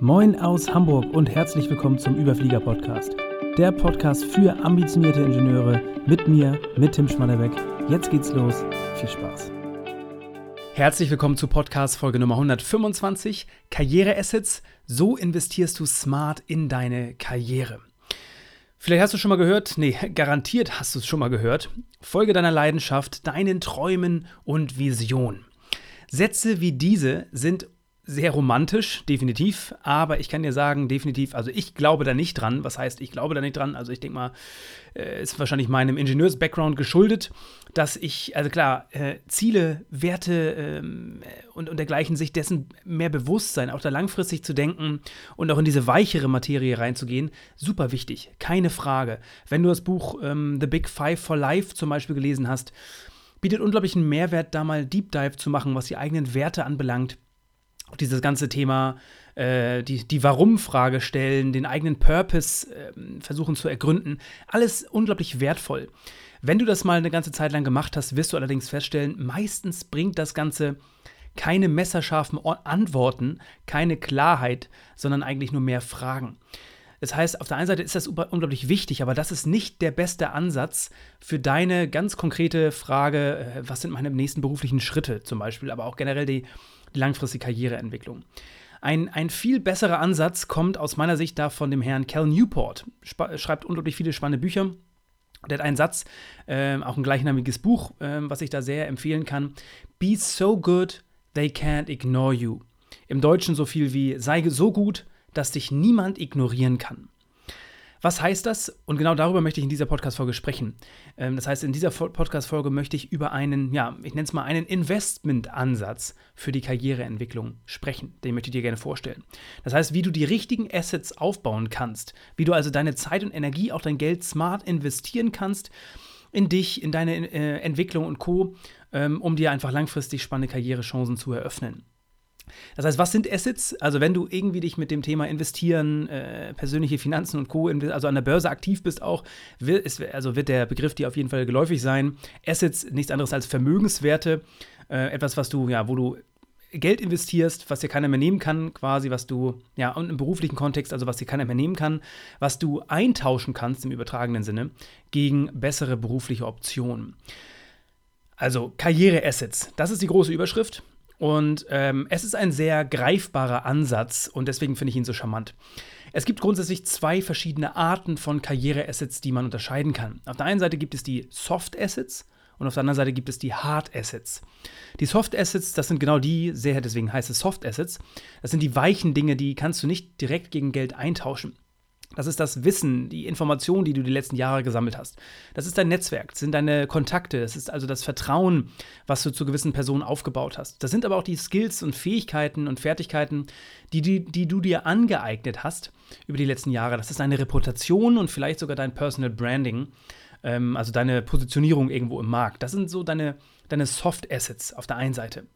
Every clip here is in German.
Moin aus Hamburg und herzlich willkommen zum Überflieger Podcast. Der Podcast für ambitionierte Ingenieure mit mir, mit Tim Schmannebeck. Jetzt geht's los. Viel Spaß. Herzlich willkommen zu Podcast Folge Nummer 125 Karriereassets. So investierst du smart in deine Karriere. Vielleicht hast du schon mal gehört, nee, garantiert hast du es schon mal gehört. Folge deiner Leidenschaft, deinen Träumen und Visionen. Sätze wie diese sind sehr romantisch, definitiv. Aber ich kann dir sagen, definitiv, also ich glaube da nicht dran. Was heißt, ich glaube da nicht dran? Also ich denke mal, äh, ist wahrscheinlich meinem Ingenieurs-Background geschuldet, dass ich, also klar, äh, Ziele, Werte ähm, und, und dergleichen sich dessen mehr bewusst sein, auch da langfristig zu denken und auch in diese weichere Materie reinzugehen, super wichtig. Keine Frage. Wenn du das Buch ähm, The Big Five for Life zum Beispiel gelesen hast, bietet unglaublichen Mehrwert, da mal Deep Dive zu machen, was die eigenen Werte anbelangt auch dieses ganze Thema, äh, die, die Warum-Frage stellen, den eigenen Purpose äh, versuchen zu ergründen, alles unglaublich wertvoll. Wenn du das mal eine ganze Zeit lang gemacht hast, wirst du allerdings feststellen, meistens bringt das Ganze keine messerscharfen Antworten, keine Klarheit, sondern eigentlich nur mehr Fragen. Das heißt, auf der einen Seite ist das unglaublich wichtig, aber das ist nicht der beste Ansatz für deine ganz konkrete Frage, äh, was sind meine nächsten beruflichen Schritte zum Beispiel, aber auch generell die, die langfristige Karriereentwicklung. Ein, ein viel besserer Ansatz kommt aus meiner Sicht da von dem Herrn Cal Newport. schreibt unglaublich viele spannende Bücher. Der hat einen Satz, äh, auch ein gleichnamiges Buch, äh, was ich da sehr empfehlen kann. Be so good, they can't ignore you. Im Deutschen so viel wie sei so gut, dass dich niemand ignorieren kann. Was heißt das? Und genau darüber möchte ich in dieser Podcast-Folge sprechen. Ähm, das heißt, in dieser Podcast-Folge möchte ich über einen, ja, ich nenne es mal einen Investment-Ansatz für die Karriereentwicklung sprechen. Den möchte ich dir gerne vorstellen. Das heißt, wie du die richtigen Assets aufbauen kannst, wie du also deine Zeit und Energie, auch dein Geld smart investieren kannst in dich, in deine äh, Entwicklung und Co., ähm, um dir einfach langfristig spannende Karrierechancen zu eröffnen. Das heißt, was sind Assets? Also wenn du irgendwie dich mit dem Thema investieren, äh, persönliche Finanzen und Co., also an der Börse aktiv bist auch, wird, ist, also wird der Begriff dir auf jeden Fall geläufig sein. Assets, nichts anderes als Vermögenswerte, äh, etwas, was du, ja, wo du Geld investierst, was dir keiner mehr nehmen kann, quasi, was du, ja, und im beruflichen Kontext, also was dir keiner mehr nehmen kann, was du eintauschen kannst im übertragenen Sinne gegen bessere berufliche Optionen. Also Karriere-Assets, das ist die große Überschrift. Und ähm, es ist ein sehr greifbarer Ansatz und deswegen finde ich ihn so charmant. Es gibt grundsätzlich zwei verschiedene Arten von Karriere-Assets, die man unterscheiden kann. Auf der einen Seite gibt es die Soft Assets und auf der anderen Seite gibt es die Hard Assets. Die Soft Assets, das sind genau die, sehr deswegen heißt es Soft Assets, das sind die weichen Dinge, die kannst du nicht direkt gegen Geld eintauschen. Das ist das Wissen, die Information, die du die letzten Jahre gesammelt hast. Das ist dein Netzwerk, das sind deine Kontakte, das ist also das Vertrauen, was du zu gewissen Personen aufgebaut hast. Das sind aber auch die Skills und Fähigkeiten und Fertigkeiten, die, die, die du dir angeeignet hast über die letzten Jahre. Das ist deine Reputation und vielleicht sogar dein Personal Branding, ähm, also deine Positionierung irgendwo im Markt. Das sind so deine, deine Soft Assets auf der einen Seite.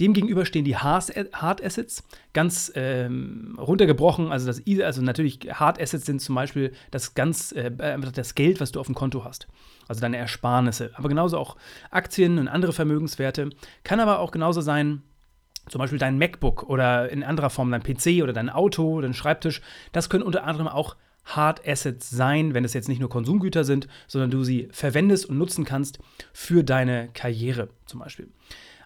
Demgegenüber stehen die Hard Assets, ganz ähm, runtergebrochen. Also, das, also natürlich Hard Assets sind zum Beispiel das ganz äh, das Geld, was du auf dem Konto hast. Also deine Ersparnisse. Aber genauso auch Aktien und andere Vermögenswerte. Kann aber auch genauso sein, zum Beispiel dein MacBook oder in anderer Form dein PC oder dein Auto, dein Schreibtisch. Das können unter anderem auch Hard Assets sein, wenn es jetzt nicht nur Konsumgüter sind, sondern du sie verwendest und nutzen kannst für deine Karriere zum Beispiel.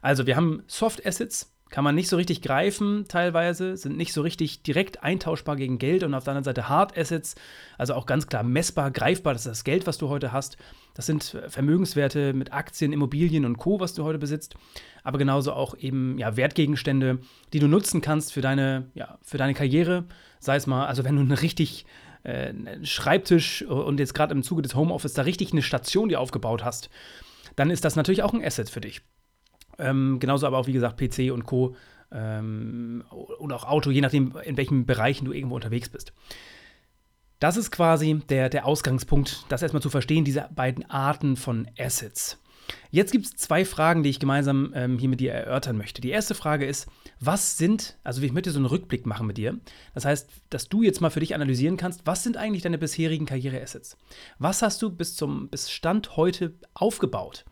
Also wir haben Soft Assets, kann man nicht so richtig greifen teilweise, sind nicht so richtig direkt eintauschbar gegen Geld und auf der anderen Seite Hard Assets, also auch ganz klar messbar, greifbar, das ist das Geld, was du heute hast. Das sind Vermögenswerte mit Aktien, Immobilien und Co., was du heute besitzt, aber genauso auch eben ja, Wertgegenstände, die du nutzen kannst für deine, ja, für deine Karriere, sei es mal, also wenn du eine richtig äh, Schreibtisch und jetzt gerade im Zuge des Homeoffice da richtig eine Station dir aufgebaut hast, dann ist das natürlich auch ein Asset für dich. Ähm, genauso aber auch, wie gesagt, PC und Co. Ähm, oder auch Auto, je nachdem, in welchen Bereichen du irgendwo unterwegs bist. Das ist quasi der, der Ausgangspunkt, das erstmal zu verstehen, diese beiden Arten von Assets. Jetzt gibt es zwei Fragen, die ich gemeinsam ähm, hier mit dir erörtern möchte. Die erste Frage ist, was sind, also ich möchte so einen Rückblick machen mit dir. Das heißt, dass du jetzt mal für dich analysieren kannst, was sind eigentlich deine bisherigen Karriereassets? Was hast du bis zum bis Stand heute aufgebaut?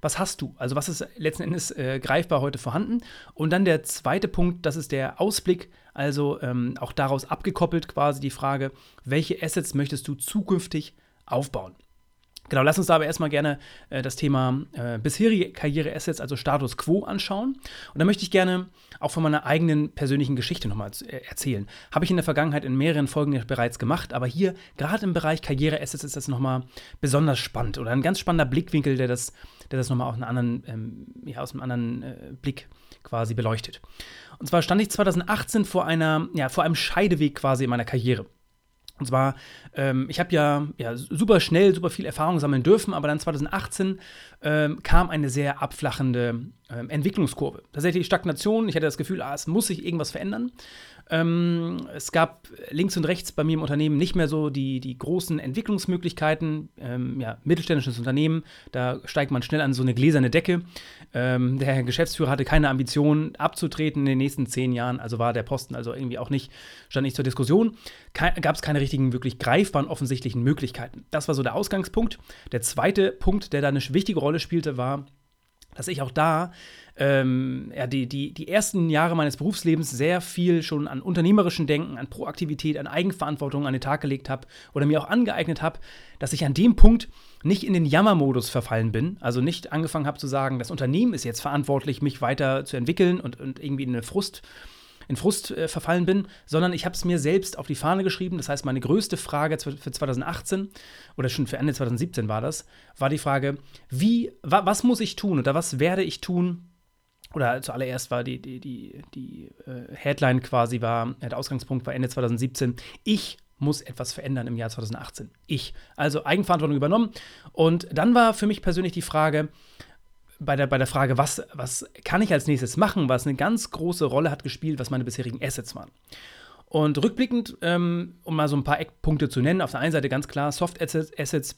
Was hast du? Also was ist letzten Endes äh, greifbar heute vorhanden? Und dann der zweite Punkt, das ist der Ausblick, Also ähm, auch daraus abgekoppelt quasi die Frage, welche Assets möchtest du zukünftig aufbauen? Genau, lass uns da aber erstmal gerne äh, das Thema äh, bisherige Karriere-Assets, also Status Quo, anschauen. Und da möchte ich gerne auch von meiner eigenen persönlichen Geschichte nochmal äh, erzählen. Habe ich in der Vergangenheit in mehreren Folgen bereits gemacht, aber hier, gerade im Bereich Karriere-Assets, ist das nochmal besonders spannend oder ein ganz spannender Blickwinkel, der das, der das nochmal aus einem anderen, ähm, ja, aus einem anderen äh, Blick quasi beleuchtet. Und zwar stand ich 2018 vor, einer, ja, vor einem Scheideweg quasi in meiner Karriere. Und zwar, ähm, ich habe ja, ja super schnell, super viel Erfahrung sammeln dürfen, aber dann 2018 ähm, kam eine sehr abflachende ähm, Entwicklungskurve. Tatsächlich Stagnation. Ich hatte das Gefühl, ah, es muss sich irgendwas verändern. Ähm, es gab links und rechts bei mir im Unternehmen nicht mehr so die, die großen Entwicklungsmöglichkeiten. Ähm, ja, mittelständisches Unternehmen, da steigt man schnell an so eine gläserne Decke. Ähm, der Herr Geschäftsführer hatte keine Ambition abzutreten in den nächsten zehn Jahren, also war der Posten also irgendwie auch nicht, stand nicht zur Diskussion. Gab es keine richtigen, wirklich greifbaren, offensichtlichen Möglichkeiten. Das war so der Ausgangspunkt. Der zweite Punkt, der da eine wichtige Rolle spielte, war, dass ich auch da ähm, ja, die, die, die ersten Jahre meines Berufslebens sehr viel schon an unternehmerischen Denken, an Proaktivität, an Eigenverantwortung an den Tag gelegt habe oder mir auch angeeignet habe, dass ich an dem Punkt nicht in den Jammermodus verfallen bin, also nicht angefangen habe zu sagen, das Unternehmen ist jetzt verantwortlich, mich weiter zu entwickeln und, und irgendwie in eine Frust in Frust äh, verfallen bin, sondern ich habe es mir selbst auf die Fahne geschrieben. Das heißt, meine größte Frage für 2018 oder schon für Ende 2017 war das, war die Frage, wie, wa, was muss ich tun oder was werde ich tun, oder zuallererst war die, die, die, die äh, Headline quasi war, der Ausgangspunkt war Ende 2017, ich muss etwas verändern im Jahr 2018. Ich. Also Eigenverantwortung übernommen. Und dann war für mich persönlich die Frage, bei der, bei der Frage, was, was kann ich als nächstes machen, was eine ganz große Rolle hat gespielt, was meine bisherigen Assets waren. Und rückblickend, ähm, um mal so ein paar Eckpunkte zu nennen, auf der einen Seite ganz klar Soft Assets,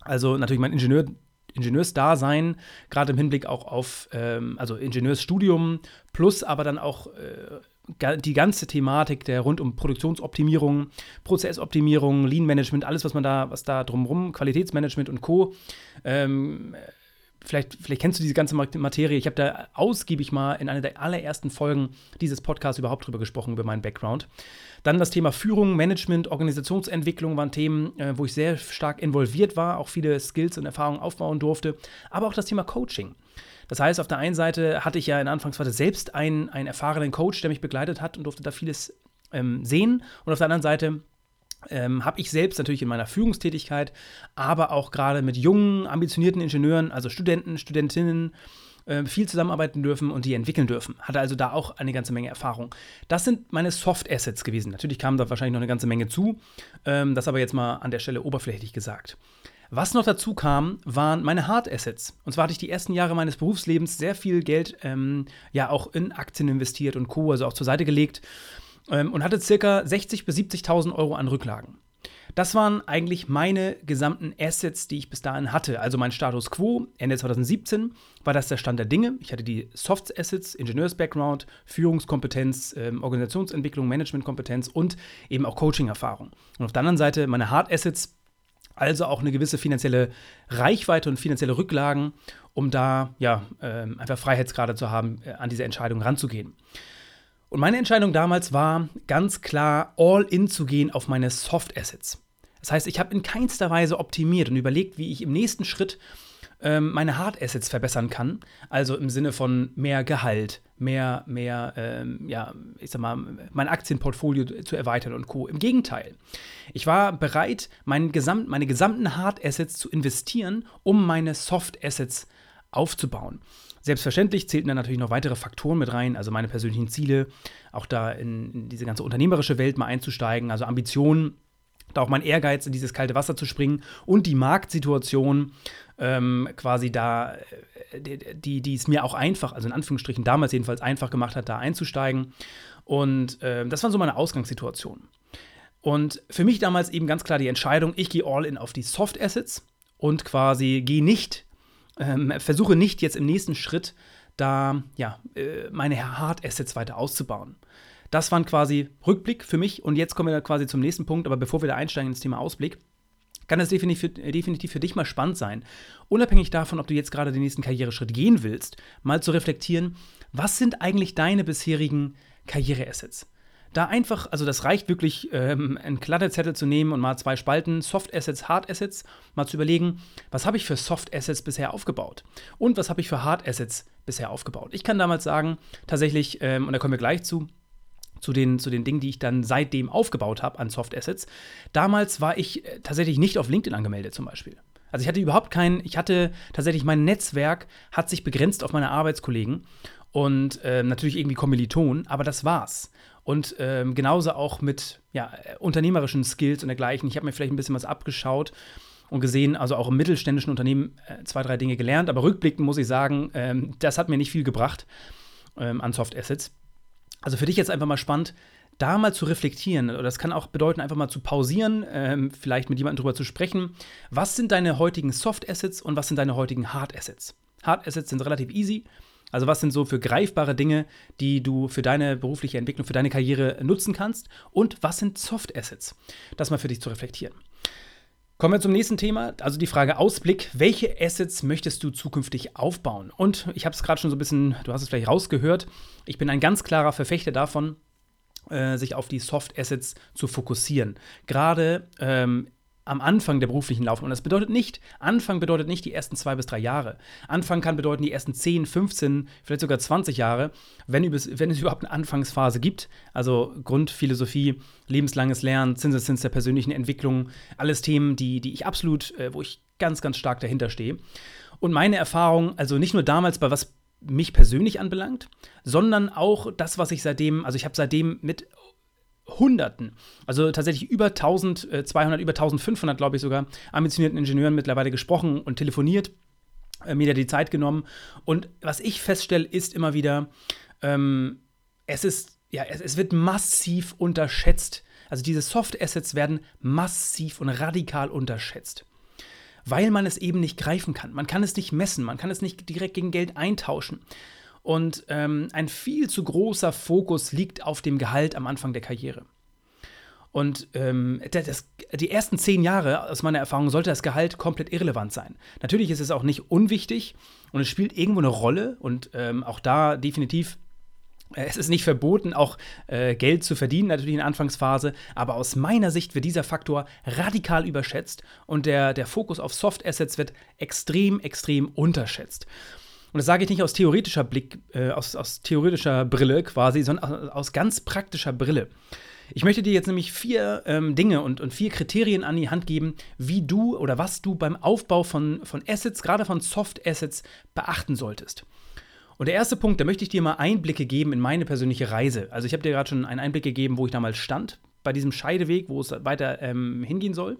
also natürlich mein Ingenieur, Ingenieursdasein, gerade im Hinblick auch auf, ähm, also Ingenieursstudium, plus aber dann auch äh, die ganze Thematik der rund um Produktionsoptimierung, Prozessoptimierung, Lean Management, alles, was man da, was da drumherum, Qualitätsmanagement und Co. Ähm, vielleicht, vielleicht kennst du diese ganze Materie. Ich habe da ausgiebig mal in einer der allerersten Folgen dieses Podcasts überhaupt drüber gesprochen, über meinen Background. Dann das Thema Führung, Management, Organisationsentwicklung waren Themen, äh, wo ich sehr stark involviert war, auch viele Skills und Erfahrungen aufbauen durfte. Aber auch das Thema Coaching. Das heißt, auf der einen Seite hatte ich ja in der Anfangsphase selbst einen, einen erfahrenen Coach, der mich begleitet hat und durfte da vieles ähm, sehen. Und auf der anderen Seite ähm, habe ich selbst natürlich in meiner Führungstätigkeit, aber auch gerade mit jungen, ambitionierten Ingenieuren, also Studenten, Studentinnen, äh, viel zusammenarbeiten dürfen und die entwickeln dürfen. Hatte also da auch eine ganze Menge Erfahrung. Das sind meine Soft Assets gewesen. Natürlich kam da wahrscheinlich noch eine ganze Menge zu, ähm, das aber jetzt mal an der Stelle oberflächlich gesagt. Was noch dazu kam, waren meine Hard Assets. Und zwar hatte ich die ersten Jahre meines Berufslebens sehr viel Geld ähm, ja auch in Aktien investiert und Co., also auch zur Seite gelegt ähm, und hatte circa 60.000 bis 70.000 Euro an Rücklagen. Das waren eigentlich meine gesamten Assets, die ich bis dahin hatte. Also mein Status quo, Ende 2017 war das der Stand der Dinge. Ich hatte die Soft Assets, Ingenieurs-Background, Führungskompetenz, ähm, Organisationsentwicklung, Managementkompetenz und eben auch Coaching-Erfahrung. Und auf der anderen Seite meine Hard Assets, also auch eine gewisse finanzielle Reichweite und finanzielle Rücklagen, um da ja ähm, einfach Freiheitsgrade zu haben, äh, an diese Entscheidung ranzugehen. Und meine Entscheidung damals war ganz klar, all in zu gehen auf meine Soft Assets. Das heißt, ich habe in keinster Weise optimiert und überlegt, wie ich im nächsten Schritt ähm, meine Hard Assets verbessern kann. Also im Sinne von mehr Gehalt, mehr, mehr, ähm, ja, ich sag mal, mein Aktienportfolio zu erweitern und Co. Im Gegenteil. Ich war bereit, mein Gesamt, meine gesamten Hard Assets zu investieren, um meine Soft Assets aufzubauen. Selbstverständlich zählten dann natürlich noch weitere Faktoren mit rein, also meine persönlichen Ziele, auch da in, in diese ganze unternehmerische Welt mal einzusteigen, also Ambitionen, da auch mein Ehrgeiz, in dieses kalte Wasser zu springen und die Marktsituation ähm, quasi da, äh, die, die es mir auch einfach, also in Anführungsstrichen damals jedenfalls einfach gemacht hat, da einzusteigen. Und äh, das war so meine Ausgangssituation. Und für mich damals eben ganz klar die Entscheidung, ich gehe all in auf die Soft Assets und quasi gehe nicht ähm, versuche nicht jetzt im nächsten Schritt da ja, äh, meine Hard Assets weiter auszubauen. Das war quasi Rückblick für mich und jetzt kommen wir quasi zum nächsten Punkt, aber bevor wir da einsteigen ins Thema Ausblick, kann es definitiv, definitiv für dich mal spannend sein, unabhängig davon, ob du jetzt gerade den nächsten Karriereschritt gehen willst, mal zu reflektieren, was sind eigentlich deine bisherigen Karriereassets? Da einfach, also das reicht wirklich, ähm, einen Kladderzettel zu nehmen und mal zwei Spalten, Soft Assets, Hard Assets, mal zu überlegen, was habe ich für Soft Assets bisher aufgebaut und was habe ich für Hard Assets bisher aufgebaut. Ich kann damals sagen, tatsächlich, ähm, und da kommen wir gleich zu, zu den, zu den Dingen, die ich dann seitdem aufgebaut habe an Soft Assets. Damals war ich äh, tatsächlich nicht auf LinkedIn angemeldet zum Beispiel. Also ich hatte überhaupt kein, ich hatte tatsächlich mein Netzwerk hat sich begrenzt auf meine Arbeitskollegen und äh, natürlich irgendwie Kommilitonen, aber das war's. Und ähm, genauso auch mit ja, unternehmerischen Skills und dergleichen. Ich habe mir vielleicht ein bisschen was abgeschaut und gesehen, also auch im mittelständischen Unternehmen äh, zwei, drei Dinge gelernt. Aber rückblickend muss ich sagen, ähm, das hat mir nicht viel gebracht ähm, an Soft Assets. Also für dich jetzt einfach mal spannend, da mal zu reflektieren. Oder das kann auch bedeuten, einfach mal zu pausieren, ähm, vielleicht mit jemandem drüber zu sprechen. Was sind deine heutigen Soft Assets und was sind deine heutigen Hard Assets? Hard Assets sind relativ easy. Also was sind so für greifbare Dinge, die du für deine berufliche Entwicklung, für deine Karriere nutzen kannst? Und was sind Soft Assets? Das mal für dich zu reflektieren. Kommen wir zum nächsten Thema, also die Frage Ausblick. Welche Assets möchtest du zukünftig aufbauen? Und ich habe es gerade schon so ein bisschen, du hast es vielleicht rausgehört, ich bin ein ganz klarer Verfechter davon, äh, sich auf die Soft Assets zu fokussieren. Gerade ähm, am Anfang der beruflichen Laufbahn. Und das bedeutet nicht, Anfang bedeutet nicht die ersten zwei bis drei Jahre. Anfang kann bedeuten die ersten 10, 15, vielleicht sogar 20 Jahre, wenn, wenn es überhaupt eine Anfangsphase gibt. Also Grundphilosophie, lebenslanges Lernen, Zinseszins der persönlichen Entwicklung, alles Themen, die, die ich absolut, äh, wo ich ganz, ganz stark dahinter stehe. Und meine Erfahrung, also nicht nur damals bei was mich persönlich anbelangt, sondern auch das, was ich seitdem, also ich habe seitdem mit Hunderten, also tatsächlich über 1200, über 1500, glaube ich sogar, ambitionierten Ingenieuren mittlerweile gesprochen und telefoniert, äh, mir da die Zeit genommen. Und was ich feststelle, ist immer wieder, ähm, es ist, ja, es, es wird massiv unterschätzt. Also diese Soft Assets werden massiv und radikal unterschätzt weil man es eben nicht greifen kann. Man kann es nicht messen, man kann es nicht direkt gegen Geld eintauschen. Und ähm, ein viel zu großer Fokus liegt auf dem Gehalt am Anfang der Karriere. Und ähm, das, die ersten zehn Jahre, aus meiner Erfahrung, sollte das Gehalt komplett irrelevant sein. Natürlich ist es auch nicht unwichtig und es spielt irgendwo eine Rolle und ähm, auch da definitiv. Äh, es ist nicht verboten, auch äh, Geld zu verdienen, natürlich in der Anfangsphase, aber aus meiner Sicht wird dieser Faktor radikal überschätzt und der, der Fokus auf Soft Assets wird extrem, extrem unterschätzt. Und das sage ich nicht aus theoretischer Blick, äh, aus, aus theoretischer Brille quasi, sondern aus ganz praktischer Brille. Ich möchte dir jetzt nämlich vier ähm, Dinge und, und vier Kriterien an die Hand geben, wie du oder was du beim Aufbau von, von Assets, gerade von Soft Assets, beachten solltest. Und der erste Punkt, da möchte ich dir mal Einblicke geben in meine persönliche Reise. Also ich habe dir gerade schon einen Einblick gegeben, wo ich damals stand, bei diesem Scheideweg, wo es weiter ähm, hingehen soll.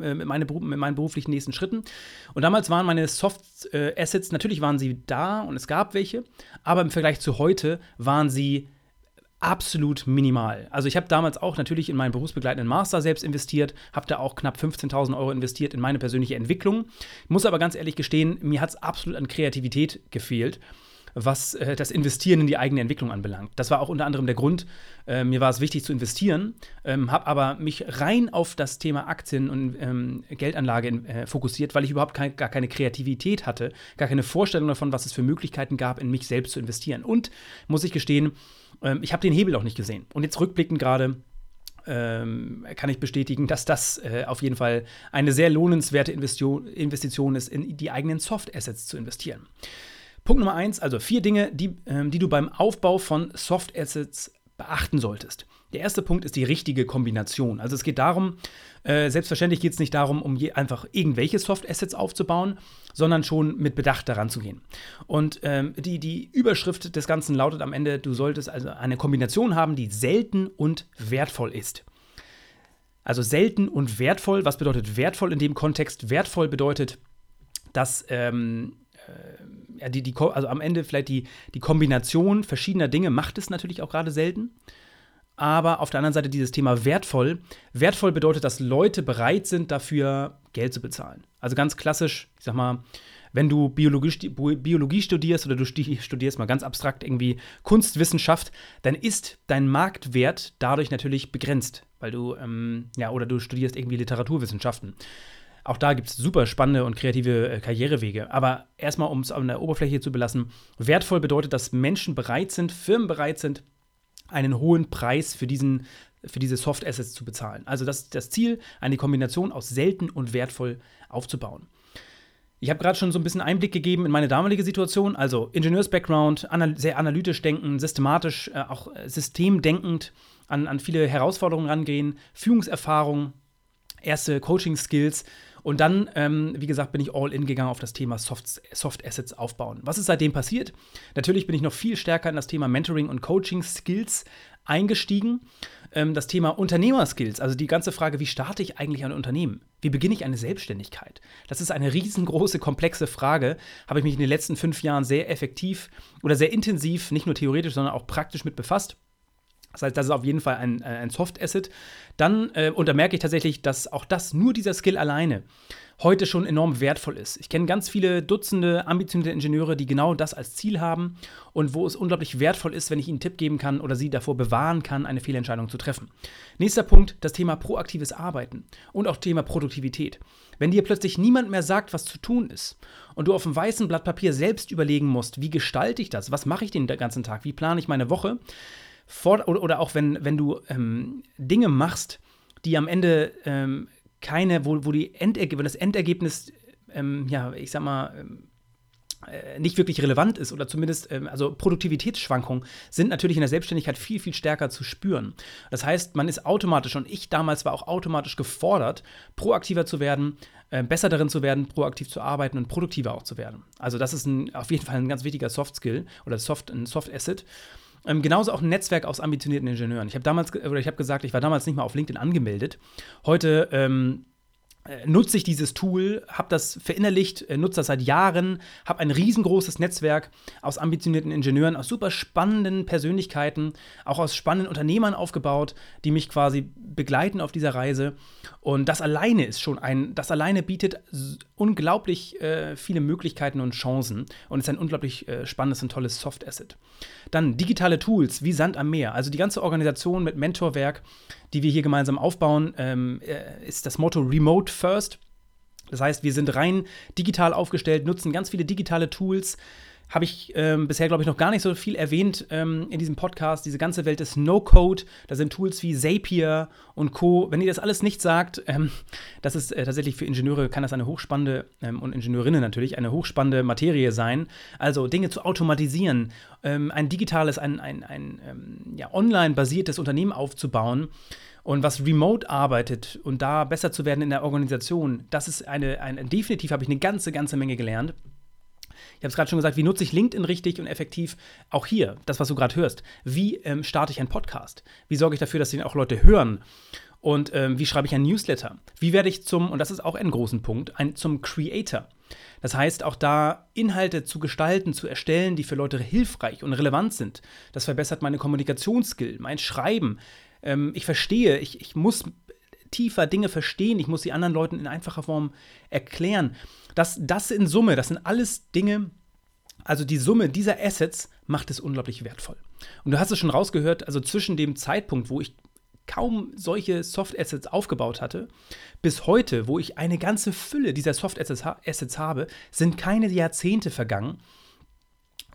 Äh, mit, meine, mit, meinen beruflichen nächsten Schritten. Und damals waren meine Soft äh, Assets, natürlich waren sie da und es gab welche, aber im Vergleich zu heute waren sie absolut minimal. Also ich habe damals auch natürlich in meinen berufsbegleitenden Master selbst investiert, habe da auch knapp 15.000 Euro investiert in meine persönliche Entwicklung. Muss aber ganz ehrlich gestehen, mir hat es absolut an Kreativität gefehlt was äh, das Investieren in die eigene Entwicklung anbelangt. Das war auch unter anderem der Grund, äh, mir war es wichtig zu investieren, ähm, habe aber mich rein auf das Thema Aktien und ähm, Geldanlage äh, fokussiert, weil ich überhaupt kein, gar keine Kreativität hatte, gar keine Vorstellung davon, was es für Möglichkeiten gab, in mich selbst zu investieren. Und muss ich gestehen, ähm, ich habe den Hebel auch nicht gesehen. Und jetzt rückblickend gerade. Ähm, kann ich bestätigen, dass das äh, auf jeden Fall eine sehr lohnenswerte Investition, Investition ist, in die eigenen Soft Assets zu investieren. Punkt Nummer eins, also vier Dinge, die, ähm, die du beim Aufbau von Soft Assets beachten solltest. Der erste Punkt ist die richtige Kombination. Also es geht darum, äh, selbstverständlich geht es nicht darum, um je, einfach irgendwelche Soft Assets aufzubauen, sondern schon mit Bedacht daran zu gehen. Und ähm, die, die Überschrift des Ganzen lautet am Ende, du solltest also eine Kombination haben, die selten und wertvoll ist. Also selten und wertvoll, was bedeutet wertvoll in dem Kontext? Wertvoll bedeutet, dass ähm, äh, die, die, also am Ende vielleicht die, die Kombination verschiedener Dinge macht es natürlich auch gerade selten. Aber auf der anderen Seite dieses Thema wertvoll. Wertvoll bedeutet, dass Leute bereit sind, dafür Geld zu bezahlen. Also ganz klassisch, ich sag mal, wenn du Biologie, Biologie studierst oder du studierst mal ganz abstrakt irgendwie Kunstwissenschaft, dann ist dein Marktwert dadurch natürlich begrenzt, weil du, ähm, ja, oder du studierst irgendwie Literaturwissenschaften. Auch da gibt es super spannende und kreative äh, Karrierewege. Aber erstmal, um es an der Oberfläche zu belassen, wertvoll bedeutet, dass Menschen bereit sind, Firmen bereit sind, einen hohen Preis für diesen für diese Soft Assets zu bezahlen. Also das das Ziel, eine Kombination aus selten und wertvoll aufzubauen. Ich habe gerade schon so ein bisschen Einblick gegeben in meine damalige Situation, also Ingenieurs-Background, anal sehr analytisch denken, systematisch, äh, auch äh, systemdenkend an, an viele Herausforderungen rangehen, Führungserfahrung, erste Coaching-Skills und dann, ähm, wie gesagt, bin ich all in gegangen auf das Thema Soft, Soft Assets aufbauen. Was ist seitdem passiert? Natürlich bin ich noch viel stärker in das Thema Mentoring und Coaching-Skills eingestiegen. Ähm, das Thema Unternehmerskills, also die ganze Frage, wie starte ich eigentlich ein Unternehmen? Wie beginne ich eine Selbstständigkeit? Das ist eine riesengroße, komplexe Frage. Habe ich mich in den letzten fünf Jahren sehr effektiv oder sehr intensiv, nicht nur theoretisch, sondern auch praktisch mit befasst. Das heißt, das ist auf jeden Fall ein, äh, ein Soft Asset. Dann, äh, und da merke ich tatsächlich, dass auch das, nur dieser Skill alleine, heute schon enorm wertvoll ist. Ich kenne ganz viele Dutzende ambitionierte Ingenieure, die genau das als Ziel haben und wo es unglaublich wertvoll ist, wenn ich ihnen einen Tipp geben kann oder sie davor bewahren kann, eine Fehlentscheidung zu treffen. Nächster Punkt, das Thema proaktives Arbeiten und auch Thema Produktivität. Wenn dir plötzlich niemand mehr sagt, was zu tun ist und du auf dem weißen Blatt Papier selbst überlegen musst, wie gestalte ich das, was mache ich den ganzen Tag, wie plane ich meine Woche, vor, oder, oder, auch wenn, wenn du ähm, Dinge machst, die am Ende ähm, keine, wo, wo die Enderge wenn das Endergebnis, ähm, ja, ich sag mal, ähm, äh, nicht wirklich relevant ist oder zumindest, ähm, also Produktivitätsschwankungen sind natürlich in der Selbstständigkeit viel, viel stärker zu spüren. Das heißt, man ist automatisch, und ich damals war auch automatisch gefordert, proaktiver zu werden, äh, besser darin zu werden, proaktiv zu arbeiten und produktiver auch zu werden. Also das ist ein, auf jeden Fall ein ganz wichtiger Soft Skill oder Soft, ein Soft Asset. Ähm, genauso auch ein Netzwerk aus ambitionierten Ingenieuren. Ich habe damals, oder ich habe gesagt, ich war damals nicht mal auf LinkedIn angemeldet. Heute ähm, äh, nutze ich dieses Tool, habe das verinnerlicht, äh, nutze das seit Jahren, habe ein riesengroßes Netzwerk aus ambitionierten Ingenieuren, aus super spannenden Persönlichkeiten, auch aus spannenden Unternehmern aufgebaut, die mich quasi begleiten auf dieser Reise. Und das alleine ist schon ein, das alleine bietet unglaublich äh, viele Möglichkeiten und Chancen und ist ein unglaublich äh, spannendes und tolles Soft Asset. Dann digitale Tools wie Sand am Meer, also die ganze Organisation mit Mentorwerk die wir hier gemeinsam aufbauen, ähm, äh, ist das Motto Remote First. Das heißt, wir sind rein digital aufgestellt, nutzen ganz viele digitale Tools, habe ich ähm, bisher, glaube ich, noch gar nicht so viel erwähnt ähm, in diesem Podcast. Diese ganze Welt des No-Code, da sind Tools wie Zapier und Co. Wenn ihr das alles nicht sagt, ähm, das ist äh, tatsächlich für Ingenieure, kann das eine hochspannende ähm, und Ingenieurinnen natürlich eine hochspannende Materie sein. Also Dinge zu automatisieren, ähm, ein digitales, ein, ein, ein ähm, ja, online-basiertes Unternehmen aufzubauen. Und was remote arbeitet und da besser zu werden in der Organisation, das ist eine, eine definitiv habe ich eine ganze, ganze Menge gelernt. Ich habe es gerade schon gesagt, wie nutze ich LinkedIn richtig und effektiv? Auch hier, das, was du gerade hörst. Wie ähm, starte ich einen Podcast? Wie sorge ich dafür, dass den auch Leute hören? Und ähm, wie schreibe ich einen Newsletter? Wie werde ich zum, und das ist auch ein großen Punkt, ein, zum Creator? Das heißt, auch da Inhalte zu gestalten, zu erstellen, die für Leute hilfreich und relevant sind. Das verbessert meine Kommunikationsskill, mein Schreiben. Ähm, ich verstehe, ich, ich muss tiefer Dinge verstehen, ich muss sie anderen Leuten in einfacher Form erklären. Das, das in Summe, das sind alles Dinge, also die Summe dieser Assets macht es unglaublich wertvoll. Und du hast es schon rausgehört, also zwischen dem Zeitpunkt, wo ich kaum solche Soft Assets aufgebaut hatte, bis heute, wo ich eine ganze Fülle dieser Soft Assets, Assets habe, sind keine Jahrzehnte vergangen.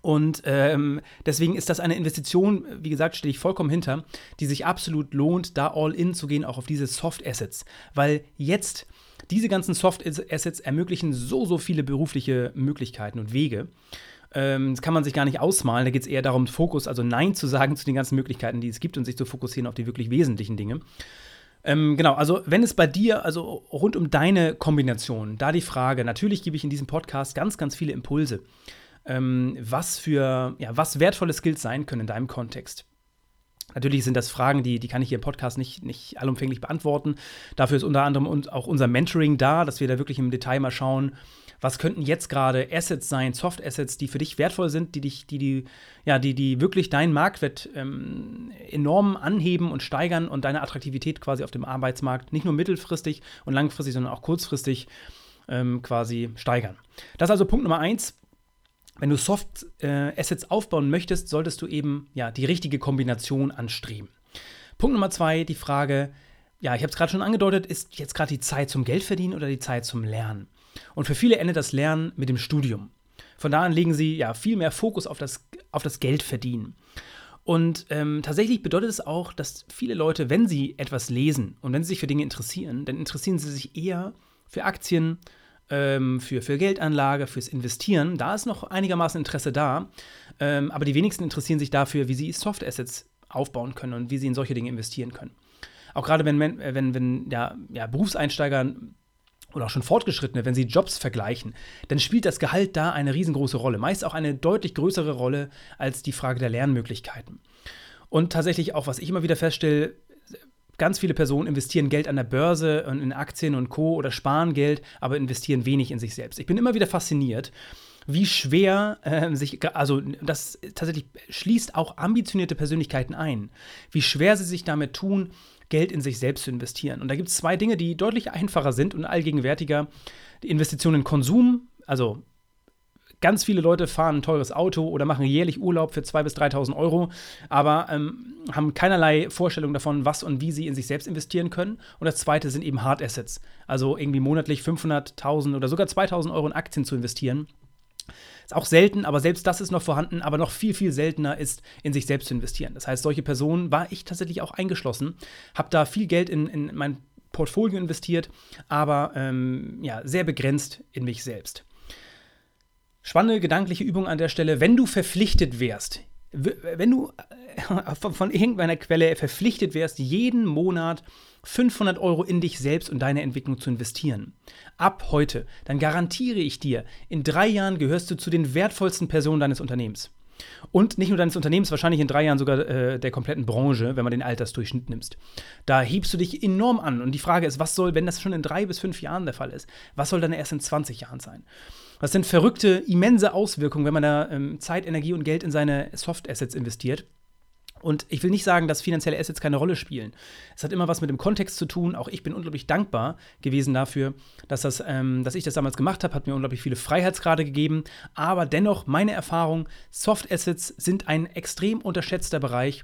Und ähm, deswegen ist das eine Investition, wie gesagt, stehe ich vollkommen hinter, die sich absolut lohnt, da all in zu gehen, auch auf diese Soft Assets. Weil jetzt diese ganzen Soft Assets ermöglichen so, so viele berufliche Möglichkeiten und Wege. Ähm, das kann man sich gar nicht ausmalen. Da geht es eher darum, Fokus, also Nein zu sagen zu den ganzen Möglichkeiten, die es gibt und sich zu fokussieren auf die wirklich wesentlichen Dinge. Ähm, genau, also wenn es bei dir, also rund um deine Kombination, da die Frage, natürlich gebe ich in diesem Podcast ganz, ganz viele Impulse, ähm, was für, ja, was wertvolle Skills sein können in deinem Kontext. Natürlich sind das Fragen, die, die kann ich hier im Podcast nicht, nicht allumfänglich beantworten. Dafür ist unter anderem auch unser Mentoring da, dass wir da wirklich im Detail mal schauen, was könnten jetzt gerade Assets sein, Soft Assets, die für dich wertvoll sind, die dich, die, die, ja, die, die wirklich deinen Marktwert ähm, enorm anheben und steigern und deine Attraktivität quasi auf dem Arbeitsmarkt nicht nur mittelfristig und langfristig, sondern auch kurzfristig ähm, quasi steigern. Das ist also Punkt Nummer eins wenn du Soft äh, Assets aufbauen möchtest, solltest du eben ja die richtige Kombination anstreben. Punkt Nummer zwei, die Frage, ja, ich habe es gerade schon angedeutet, ist jetzt gerade die Zeit zum Geldverdienen oder die Zeit zum Lernen? Und für viele endet das Lernen mit dem Studium. Von da an legen sie ja viel mehr Fokus auf das, auf das Geldverdienen. Und ähm, tatsächlich bedeutet es auch, dass viele Leute, wenn sie etwas lesen und wenn sie sich für Dinge interessieren, dann interessieren sie sich eher für Aktien, ähm, für, für Geldanlage, fürs Investieren. Da ist noch einigermaßen Interesse da. Ähm, aber die wenigsten interessieren sich dafür, wie sie Soft Assets aufbauen können und wie sie in solche Dinge investieren können. Auch gerade wenn, wenn, wenn ja, ja, Berufseinsteiger oder auch schon Fortgeschrittene, wenn sie Jobs vergleichen, dann spielt das Gehalt da eine riesengroße Rolle. Meist auch eine deutlich größere Rolle als die Frage der Lernmöglichkeiten. Und tatsächlich auch, was ich immer wieder feststelle, ganz viele Personen investieren Geld an der Börse und in Aktien und Co. oder sparen Geld, aber investieren wenig in sich selbst. Ich bin immer wieder fasziniert, wie schwer äh, sich, also das tatsächlich schließt auch ambitionierte Persönlichkeiten ein, wie schwer sie sich damit tun, Geld in sich selbst zu investieren. Und da gibt es zwei Dinge, die deutlich einfacher sind und allgegenwärtiger. Die Investition in Konsum, also ganz viele Leute fahren ein teures Auto oder machen jährlich Urlaub für 2.000 bis 3.000 Euro, aber ähm, haben keinerlei Vorstellung davon, was und wie sie in sich selbst investieren können. Und das zweite sind eben Hard Assets, also irgendwie monatlich 500.000 oder sogar 2.000 Euro in Aktien zu investieren. Ist auch selten, aber selbst das ist noch vorhanden, aber noch viel, viel seltener ist, in sich selbst zu investieren. Das heißt, solche Personen war ich tatsächlich auch eingeschlossen, habe da viel Geld in, in mein Portfolio investiert, aber ähm, ja, sehr begrenzt in mich selbst. Spannende gedankliche Übung an der Stelle, wenn du verpflichtet wärst, wenn du äh, von irgendeiner Quelle verpflichtet wärst, jeden Monat 500 Euro in dich selbst und deine Entwicklung zu investieren. Ab heute, dann garantiere ich dir, in drei Jahren gehörst du zu den wertvollsten Personen deines Unternehmens. Und nicht nur deines Unternehmens, wahrscheinlich in drei Jahren sogar äh, der kompletten Branche, wenn man den Altersdurchschnitt nimmst. Da hebst du dich enorm an. Und die Frage ist, was soll, wenn das schon in drei bis fünf Jahren der Fall ist, was soll dann erst in 20 Jahren sein? Das sind verrückte, immense Auswirkungen, wenn man da ähm, Zeit, Energie und Geld in seine Soft Assets investiert. Und ich will nicht sagen, dass finanzielle Assets keine Rolle spielen. Es hat immer was mit dem Kontext zu tun. Auch ich bin unglaublich dankbar gewesen dafür, dass, das, ähm, dass ich das damals gemacht habe. Hat mir unglaublich viele Freiheitsgrade gegeben. Aber dennoch, meine Erfahrung, Soft Assets sind ein extrem unterschätzter Bereich,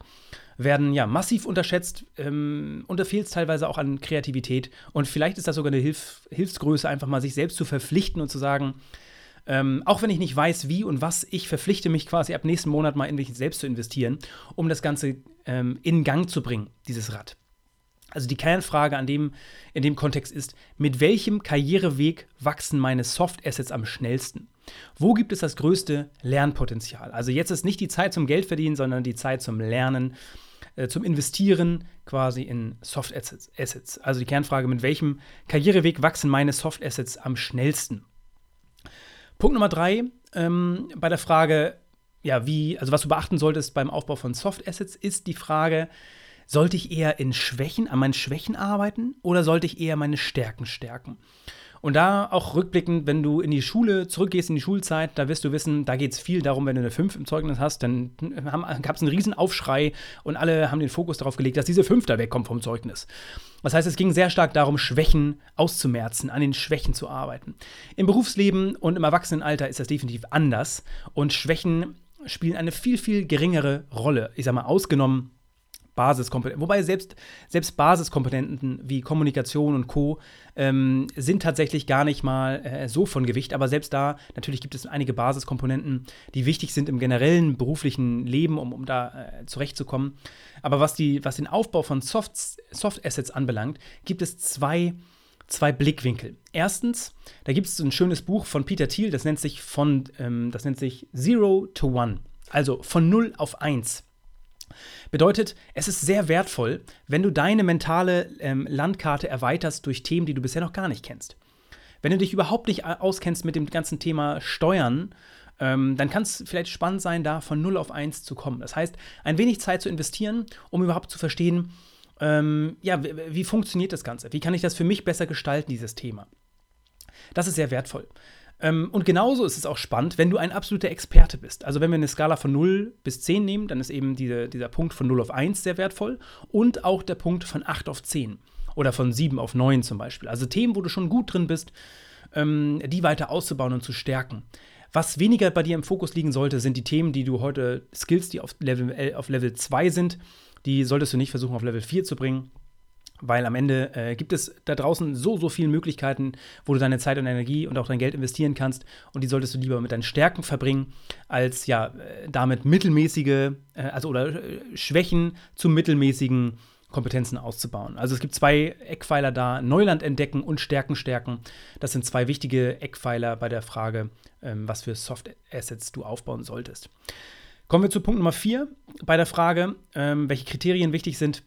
werden ja massiv unterschätzt ähm, und da fehlt es teilweise auch an Kreativität. Und vielleicht ist das sogar eine Hilf Hilfsgröße, einfach mal sich selbst zu verpflichten und zu sagen, ähm, auch wenn ich nicht weiß, wie und was, ich verpflichte mich quasi ab nächsten Monat mal in mich selbst zu investieren, um das Ganze ähm, in Gang zu bringen, dieses Rad. Also die Kernfrage an dem, in dem Kontext ist, mit welchem Karriereweg wachsen meine Soft Assets am schnellsten? Wo gibt es das größte Lernpotenzial? Also jetzt ist nicht die Zeit zum Geldverdienen, sondern die Zeit zum Lernen, äh, zum Investieren quasi in Soft Assets. Also die Kernfrage, mit welchem Karriereweg wachsen meine Soft Assets am schnellsten? Punkt Nummer drei ähm, bei der Frage, ja, wie, also was du beachten solltest beim Aufbau von Soft Assets, ist die Frage, sollte ich eher in Schwächen, an meinen Schwächen arbeiten oder sollte ich eher meine Stärken stärken? Und da auch rückblickend, wenn du in die Schule zurückgehst, in die Schulzeit, da wirst du wissen, da geht es viel darum, wenn du eine 5 im Zeugnis hast, dann gab es einen riesen Aufschrei und alle haben den Fokus darauf gelegt, dass diese 5 da wegkommt vom Zeugnis. Das heißt, es ging sehr stark darum, Schwächen auszumerzen, an den Schwächen zu arbeiten. Im Berufsleben und im Erwachsenenalter ist das definitiv anders und Schwächen spielen eine viel, viel geringere Rolle. Ich sag mal, ausgenommen Basiskomponenten. Wobei selbst, selbst Basiskomponenten wie Kommunikation und Co. Ähm, sind tatsächlich gar nicht mal äh, so von Gewicht. Aber selbst da, natürlich gibt es einige Basiskomponenten, die wichtig sind im generellen beruflichen Leben, um, um da äh, zurechtzukommen. Aber was, die, was den Aufbau von Soft, Soft Assets anbelangt, gibt es zwei zwei Blickwinkel. Erstens, da gibt es ein schönes Buch von Peter Thiel, das nennt sich von, ähm, das nennt sich Zero to One, also von 0 auf 1. Bedeutet, es ist sehr wertvoll, wenn du deine mentale ähm, Landkarte erweiterst durch Themen, die du bisher noch gar nicht kennst. Wenn du dich überhaupt nicht auskennst mit dem ganzen Thema Steuern, ähm, dann kann es vielleicht spannend sein, da von 0 auf 1 zu kommen. Das heißt, ein wenig Zeit zu investieren, um überhaupt zu verstehen, ähm, ja, wie funktioniert das Ganze? Wie kann ich das für mich besser gestalten, dieses Thema? Das ist sehr wertvoll. Ähm, und genauso ist es auch spannend, wenn du ein absoluter Experte bist. Also wenn wir eine Skala von 0 bis 10 nehmen, dann ist eben diese, dieser Punkt von 0 auf 1 sehr wertvoll und auch der Punkt von 8 auf 10 oder von 7 auf 9 zum Beispiel. Also Themen, wo du schon gut drin bist, ähm, die weiter auszubauen und zu stärken. Was weniger bei dir im Fokus liegen sollte, sind die Themen, die du heute, Skills, die auf Level, äh, auf Level 2 sind, die solltest du nicht versuchen auf Level 4 zu bringen weil am Ende äh, gibt es da draußen so, so viele Möglichkeiten, wo du deine Zeit und Energie und auch dein Geld investieren kannst. Und die solltest du lieber mit deinen Stärken verbringen, als ja, äh, damit mittelmäßige, äh, also oder äh, Schwächen zu mittelmäßigen Kompetenzen auszubauen. Also es gibt zwei Eckpfeiler da, Neuland entdecken und Stärken stärken. Das sind zwei wichtige Eckpfeiler bei der Frage, ähm, was für Soft Assets du aufbauen solltest. Kommen wir zu Punkt Nummer vier bei der Frage, ähm, welche Kriterien wichtig sind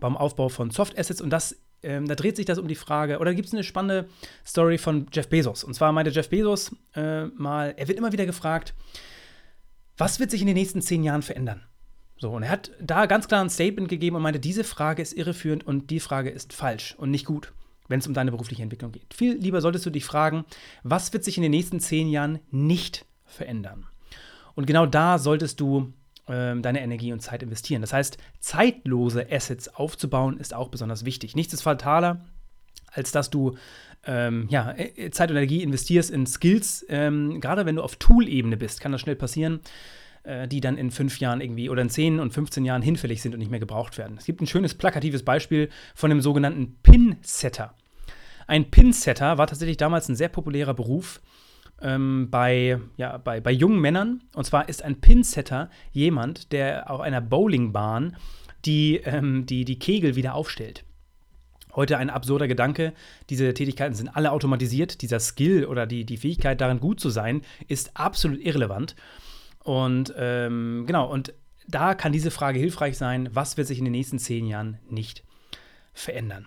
beim Aufbau von Soft Assets. Und das, ähm, da dreht sich das um die Frage, oder gibt es eine spannende Story von Jeff Bezos. Und zwar meinte Jeff Bezos äh, mal, er wird immer wieder gefragt, was wird sich in den nächsten zehn Jahren verändern? So, und er hat da ganz klar ein Statement gegeben und meinte, diese Frage ist irreführend und die Frage ist falsch und nicht gut, wenn es um deine berufliche Entwicklung geht. Viel lieber solltest du dich fragen, was wird sich in den nächsten zehn Jahren nicht verändern? Und genau da solltest du deine Energie und Zeit investieren. Das heißt, zeitlose Assets aufzubauen ist auch besonders wichtig. Nichts ist fataler, als dass du ähm, ja, äh, Zeit und Energie investierst in Skills. Ähm, gerade wenn du auf Tool-Ebene bist, kann das schnell passieren, äh, die dann in fünf Jahren irgendwie oder in zehn und 15 Jahren hinfällig sind und nicht mehr gebraucht werden. Es gibt ein schönes plakatives Beispiel von dem sogenannten Pin-Setter. Ein Pin-Setter war tatsächlich damals ein sehr populärer Beruf ähm, bei, ja, bei, bei jungen Männern. Und zwar ist ein Pinsetter jemand, der auf einer Bowlingbahn die, ähm, die, die Kegel wieder aufstellt. Heute ein absurder Gedanke. Diese Tätigkeiten sind alle automatisiert. Dieser Skill oder die, die Fähigkeit, darin gut zu sein, ist absolut irrelevant. Und ähm, genau, und da kann diese Frage hilfreich sein, was wird sich in den nächsten zehn Jahren nicht verändern.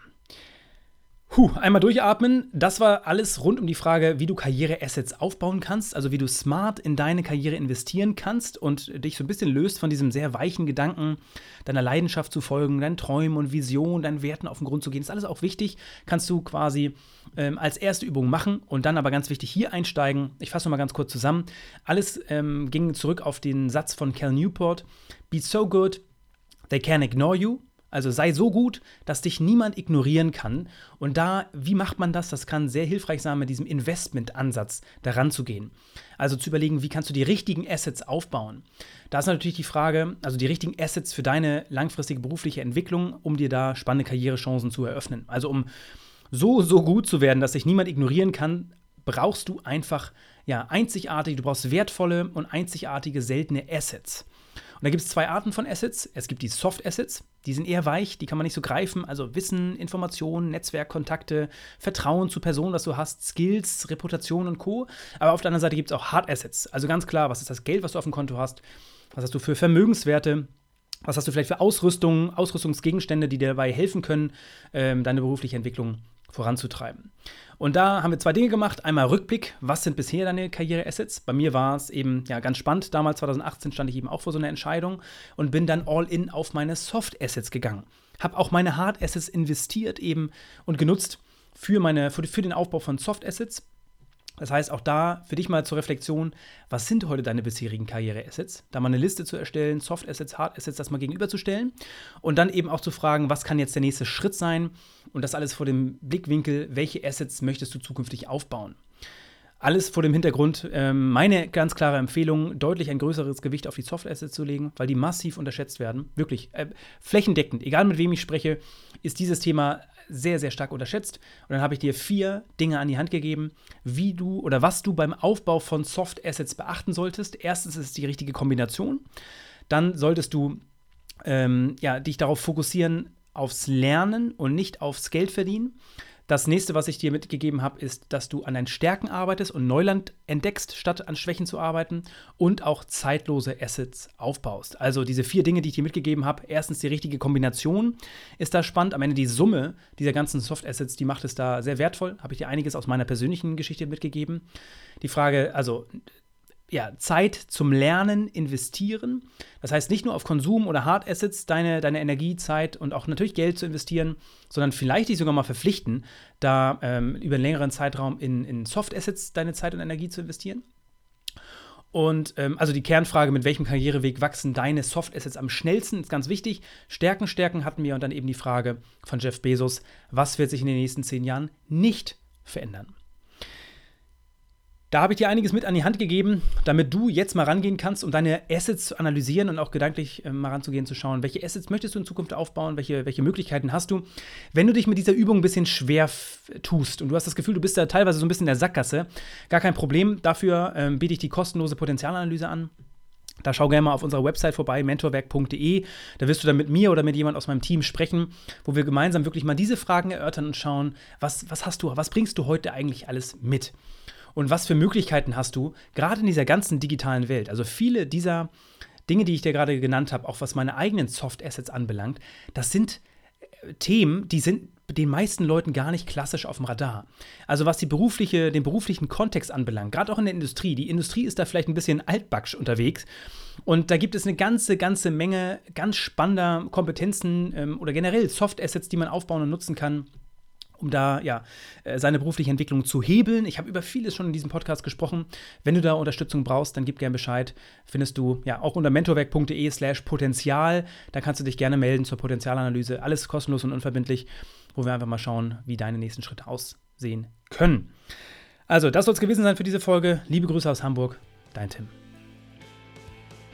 Puh, einmal durchatmen. Das war alles rund um die Frage, wie du Karriereassets aufbauen kannst, also wie du smart in deine Karriere investieren kannst und dich so ein bisschen löst von diesem sehr weichen Gedanken, deiner Leidenschaft zu folgen, deinen Träumen und Visionen, deinen Werten auf den Grund zu gehen. Das ist alles auch wichtig. Kannst du quasi ähm, als erste Übung machen und dann aber ganz wichtig hier einsteigen. Ich fasse nochmal ganz kurz zusammen. Alles ähm, ging zurück auf den Satz von Cal Newport: Be so good, they can ignore you. Also sei so gut, dass dich niemand ignorieren kann. Und da, wie macht man das? Das kann sehr hilfreich sein, mit diesem Investment-Ansatz daran zu gehen. Also zu überlegen, wie kannst du die richtigen Assets aufbauen. Da ist natürlich die Frage, also die richtigen Assets für deine langfristige berufliche Entwicklung, um dir da spannende Karrierechancen zu eröffnen. Also um so, so gut zu werden, dass dich niemand ignorieren kann, brauchst du einfach ja, einzigartige, du brauchst wertvolle und einzigartige, seltene Assets. Und da gibt es zwei Arten von Assets. Es gibt die Soft Assets, die sind eher weich, die kann man nicht so greifen. Also Wissen, Informationen, Netzwerk, Kontakte, Vertrauen zu Personen, das du hast, Skills, Reputation und Co. Aber auf der anderen Seite gibt es auch Hard Assets. Also ganz klar, was ist das Geld, was du auf dem Konto hast? Was hast du für Vermögenswerte? Was hast du vielleicht für Ausrüstung, Ausrüstungsgegenstände, die dir dabei helfen können, ähm, deine berufliche Entwicklung voranzutreiben? Und da haben wir zwei Dinge gemacht. Einmal Rückblick, was sind bisher deine Karriere-Assets? Bei mir war es eben ja ganz spannend. Damals, 2018, stand ich eben auch vor so einer Entscheidung und bin dann all in auf meine Soft-Assets gegangen. Habe auch meine Hard-Assets investiert eben und genutzt für, meine, für, für den Aufbau von Soft-Assets. Das heißt, auch da für dich mal zur Reflexion, was sind heute deine bisherigen Karriere-Assets? Da mal eine Liste zu erstellen, Soft-Assets, Hard-Assets, das mal gegenüberzustellen und dann eben auch zu fragen, was kann jetzt der nächste Schritt sein und das alles vor dem Blickwinkel, welche Assets möchtest du zukünftig aufbauen? Alles vor dem Hintergrund, ähm, meine ganz klare Empfehlung, deutlich ein größeres Gewicht auf die Soft-Assets zu legen, weil die massiv unterschätzt werden. Wirklich, äh, flächendeckend, egal mit wem ich spreche, ist dieses Thema sehr, sehr stark unterschätzt. Und dann habe ich dir vier Dinge an die Hand gegeben, wie du oder was du beim Aufbau von Soft Assets beachten solltest. Erstens ist es die richtige Kombination. Dann solltest du ähm, ja, dich darauf fokussieren, aufs Lernen und nicht aufs Geld verdienen. Das nächste, was ich dir mitgegeben habe, ist, dass du an deinen Stärken arbeitest und Neuland entdeckst, statt an Schwächen zu arbeiten und auch zeitlose Assets aufbaust. Also diese vier Dinge, die ich dir mitgegeben habe. Erstens die richtige Kombination ist da spannend. Am Ende die Summe dieser ganzen Soft Assets, die macht es da sehr wertvoll. Habe ich dir einiges aus meiner persönlichen Geschichte mitgegeben. Die Frage, also ja, Zeit zum Lernen investieren. Das heißt, nicht nur auf Konsum oder Hard Assets deine, deine Energie, Zeit und auch natürlich Geld zu investieren, sondern vielleicht dich sogar mal verpflichten, da ähm, über einen längeren Zeitraum in, in Soft Assets deine Zeit und Energie zu investieren. Und ähm, also die Kernfrage, mit welchem Karriereweg wachsen deine Soft Assets am schnellsten, ist ganz wichtig. Stärken, Stärken hatten wir und dann eben die Frage von Jeff Bezos, was wird sich in den nächsten zehn Jahren nicht verändern? Da habe ich dir einiges mit an die Hand gegeben, damit du jetzt mal rangehen kannst, um deine Assets zu analysieren und auch gedanklich äh, mal ranzugehen, zu schauen, welche Assets möchtest du in Zukunft aufbauen, welche, welche Möglichkeiten hast du. Wenn du dich mit dieser Übung ein bisschen schwer tust und du hast das Gefühl, du bist da teilweise so ein bisschen in der Sackgasse, gar kein Problem. Dafür ähm, biete ich die kostenlose Potenzialanalyse an. Da schau gerne mal auf unserer Website vorbei, mentorwerk.de. Da wirst du dann mit mir oder mit jemand aus meinem Team sprechen, wo wir gemeinsam wirklich mal diese Fragen erörtern und schauen, was, was hast du, was bringst du heute eigentlich alles mit? Und was für Möglichkeiten hast du, gerade in dieser ganzen digitalen Welt. Also viele dieser Dinge, die ich dir gerade genannt habe, auch was meine eigenen Soft Assets anbelangt, das sind äh, Themen, die sind den meisten Leuten gar nicht klassisch auf dem Radar. Also was die berufliche, den beruflichen Kontext anbelangt, gerade auch in der Industrie. Die Industrie ist da vielleicht ein bisschen altbacksch unterwegs. Und da gibt es eine ganze, ganze Menge ganz spannender Kompetenzen ähm, oder generell Soft Assets, die man aufbauen und nutzen kann um da ja äh, seine berufliche Entwicklung zu hebeln. Ich habe über vieles schon in diesem Podcast gesprochen. Wenn du da Unterstützung brauchst, dann gib gerne Bescheid. Findest du ja auch unter mentorwerk.de slash Potenzial. Da kannst du dich gerne melden zur Potenzialanalyse. Alles kostenlos und unverbindlich, wo wir einfach mal schauen, wie deine nächsten Schritte aussehen können. Also, das soll es gewesen sein für diese Folge. Liebe Grüße aus Hamburg, dein Tim.